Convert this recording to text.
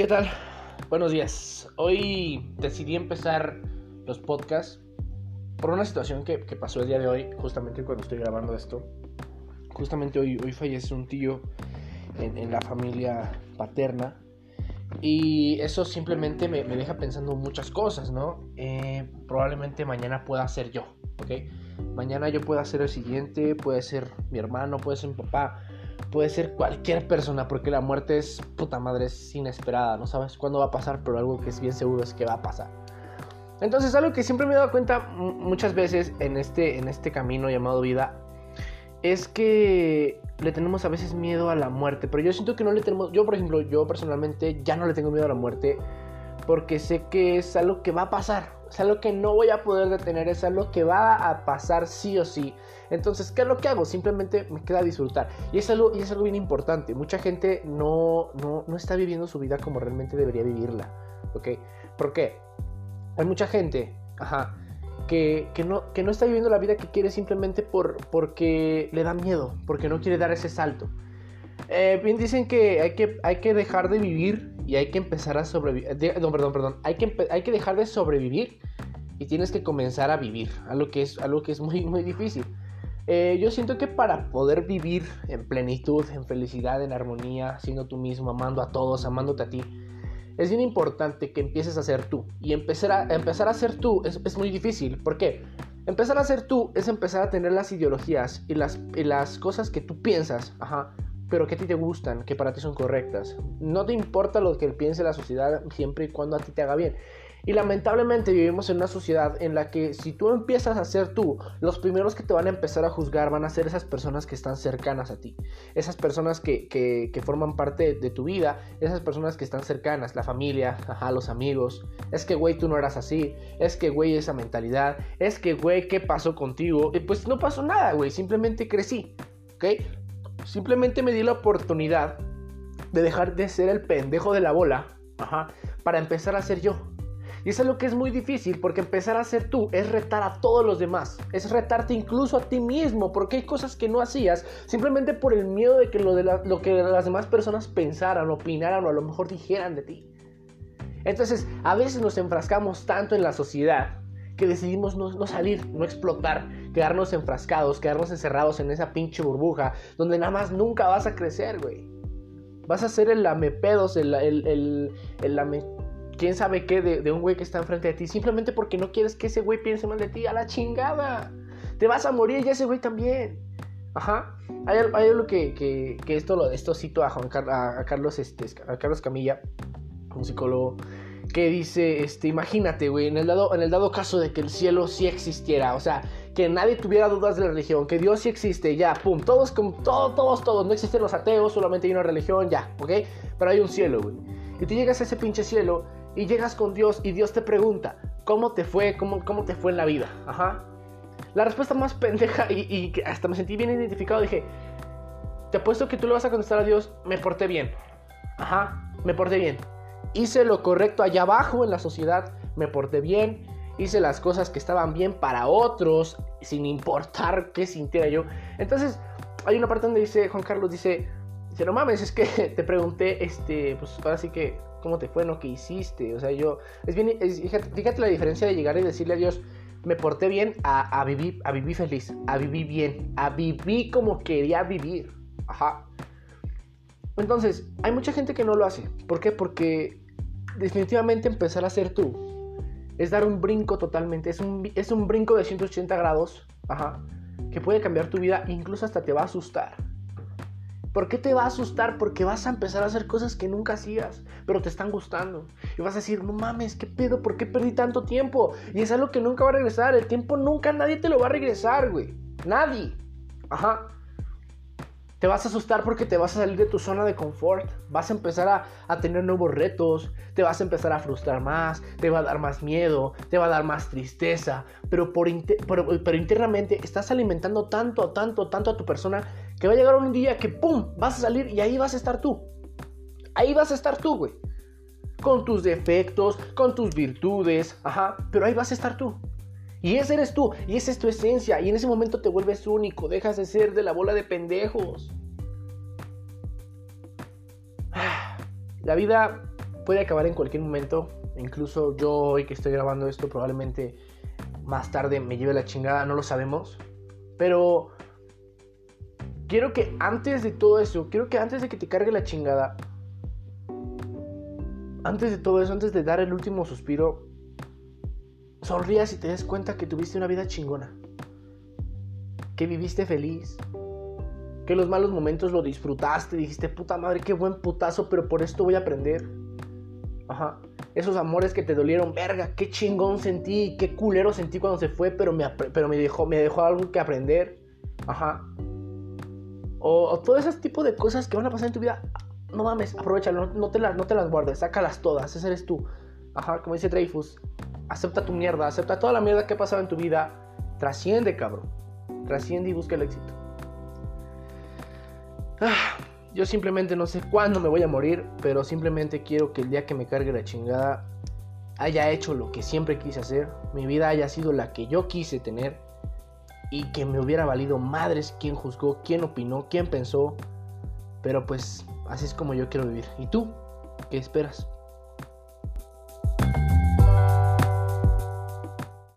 ¿Qué tal? Buenos días. Hoy decidí empezar los podcasts por una situación que, pasó el día de hoy, justamente cuando estoy grabando esto. Justamente hoy, fallece un tío en, la familia paterna. Y eso simplemente me, deja pensando muchas cosas, ¿no? Eh, probablemente mañana pueda ser yo, ¿ok? Mañana yo pueda ser el siguiente, puede ser mi hermano, puede ser mi papá, puede ser cualquier persona, porque la muerte es puta madre, es inesperada, no sabes cuándo va a pasar, pero algo que es bien seguro es que va a pasar. Entonces, algo que siempre me he dado cuenta muchas veces en este, en este camino llamado vida es que le tenemos a veces miedo a la muerte, pero yo siento que no le tenemos, yo por ejemplo, yo personalmente ya no le tengo miedo a la muerte porque sé que es algo que va a pasar, es algo que no voy a poder detener, es algo que va a pasar sí o sí. Entonces, ¿qué es lo que hago? Simplemente me queda disfrutar. Y es algo, y es algo bien importante. Mucha gente no, no, no está viviendo su vida como realmente debería vivirla. ¿Ok? ¿Por qué? Hay mucha gente, ajá, que, que, no, que no está viviendo la vida que quiere simplemente por, porque le da miedo, porque no quiere dar ese salto. Eh, bien dicen que hay, que hay que dejar de vivir y hay que empezar a sobrevivir. No, perdón, perdón. Hay que, hay que dejar de sobrevivir y tienes que comenzar a vivir. Algo que es, algo que es muy, muy difícil. Eh, yo siento que para poder vivir en plenitud, en felicidad, en armonía, siendo tú mismo, amando a todos, amándote a ti, es bien importante que empieces a ser tú. Y empezar a, empezar a ser tú es, es muy difícil. ¿Por qué? Empezar a ser tú es empezar a tener las ideologías y las, y las cosas que tú piensas, ajá, pero que a ti te gustan, que para ti son correctas. No te importa lo que piense la sociedad siempre y cuando a ti te haga bien. Y lamentablemente vivimos en una sociedad en la que si tú empiezas a ser tú, los primeros que te van a empezar a juzgar van a ser esas personas que están cercanas a ti. Esas personas que, que, que forman parte de tu vida, esas personas que están cercanas, la familia, ajá, los amigos. Es que, güey, tú no eras así. Es que, güey, esa mentalidad. Es que, güey, ¿qué pasó contigo? Y pues no pasó nada, güey. Simplemente crecí. ¿Ok? Simplemente me di la oportunidad de dejar de ser el pendejo de la bola, para empezar a ser yo. Y eso es lo que es muy difícil, porque empezar a ser tú es retar a todos los demás, es retarte incluso a ti mismo, porque hay cosas que no hacías simplemente por el miedo de que lo, de lo que las demás personas pensaran, opinaran o a lo mejor dijeran de ti. Entonces, a veces nos enfrascamos tanto en la sociedad que decidimos no, salir, no explotar, quedarnos enfrascados, quedarnos encerrados en esa pinche burbuja donde nada más nunca vas a crecer, güey. Vas a ser el lamepedos, el, el, el, el lame, quién sabe qué de, un güey que está enfrente de ti, simplemente porque no quieres que ese güey piense mal de ti, a la chingada. Te vas a morir y ese güey también. Ajá. Hay, algo que, que, esto, lo, esto cito a, Juan, Carlos, este, a Carlos Camilla, un psicólogo que dice, este, imagínate, güey, en el dado, en el dado caso de que el cielo sí existiera, o sea, que nadie tuviera dudas de la religión, que Dios sí existe, ya, pum, todos, como, todos, todos, todos, no existen los ateos, solamente hay una religión, ya, ¿ok? Pero hay un cielo, güey. Y tú llegas a ese pinche cielo y llegas con Dios y Dios te pregunta, ¿cómo te fue? ¿Cómo, cómo te fue en la vida? Ajá. La respuesta más pendeja y, y hasta me sentí bien identificado, dije, te apuesto que tú le vas a contestar a Dios, me porté bien. Ajá, me porté bien hice lo correcto allá abajo en la sociedad, me porté bien, hice las cosas que estaban bien para otros, sin importar qué sintiera yo. Entonces, hay una parte donde dice, Juan Carlos dice, dice, no mames, es que te pregunté, este, pues ahora sí que, ¿cómo te fue? ¿No? ¿Qué hiciste? O sea, yo, es bien, fíjate, la diferencia de llegar y decirle a Dios, me porté bien a, a, vivir, a vivir feliz, a vivir bien, a vivir como quería vivir. Ajá. Entonces, hay mucha gente que no lo hace. ¿Por qué? Porque definitivamente empezar a ser tú es dar un brinco totalmente. Es un, es un brinco de 180 grados. Ajá. Que puede cambiar tu vida. Incluso hasta te va a asustar. ¿Por qué te va a asustar? Porque vas a empezar a hacer cosas que nunca hacías, pero te están gustando. Y vas a decir, no mames, ¿qué pedo? ¿Por qué perdí tanto tiempo? Y es algo que nunca va a regresar. El tiempo nunca nadie te lo va a regresar, güey. Nadie. Ajá. Te vas a asustar porque te vas a salir de tu zona de confort. Vas a empezar a, tener nuevos retos. Te vas a empezar a frustrar más. Te va a dar más miedo. Te va a dar más tristeza. Pero, por pero, internamente estás alimentando tanto, tanto, tanto a tu persona que va a llegar un día que ¡pum! Vas a salir y ahí vas a estar tú. Ahí vas a estar tú, güey. Con tus defectos, con tus virtudes. Ajá. Pero ahí vas a estar tú. Y ese eres tú, y esa es tu esencia, y en ese momento te vuelves único, dejas de ser de la bola de pendejos. La vida puede acabar en cualquier momento. Incluso yo hoy que estoy grabando esto probablemente más tarde me lleve la chingada, no lo sabemos. Pero quiero que antes de todo eso, quiero que antes de que te cargue la chingada, antes de todo eso, antes de dar el último suspiro, sonrías y te des cuenta que tuviste una vida chingona. Que viviste feliz. Que los malos momentos lo disfrutaste. Dijiste, puta madre, qué buen putazo, pero por esto voy a aprender. Ajá. Esos amores que te dolieron, verga, qué chingón sentí, qué culero sentí cuando se fue, pero me, pero me, dejó, me dejó algo que aprender. Ajá. O, todo ese tipo de cosas que van a pasar en tu vida. No mames, aprovechalo, no, te, las, no te las guardes, sácalas todas, ese eres tú. Ajá, como dice Dreyfus, acepta tu mierda, acepta toda la mierda que ha pasado en tu vida. Trasciende, cabrón. Trasciende y busca el éxito. Ah, yo simplemente no sé cuándo me voy a morir, pero simplemente quiero que el día que me cargue la chingada haya hecho lo que siempre quise hacer, mi vida haya sido la que yo quise tener y que me hubiera valido madres quién juzgó, quién opinó, quién pensó, pero pues así es como yo quiero vivir. ¿Y tú? ¿Qué esperas?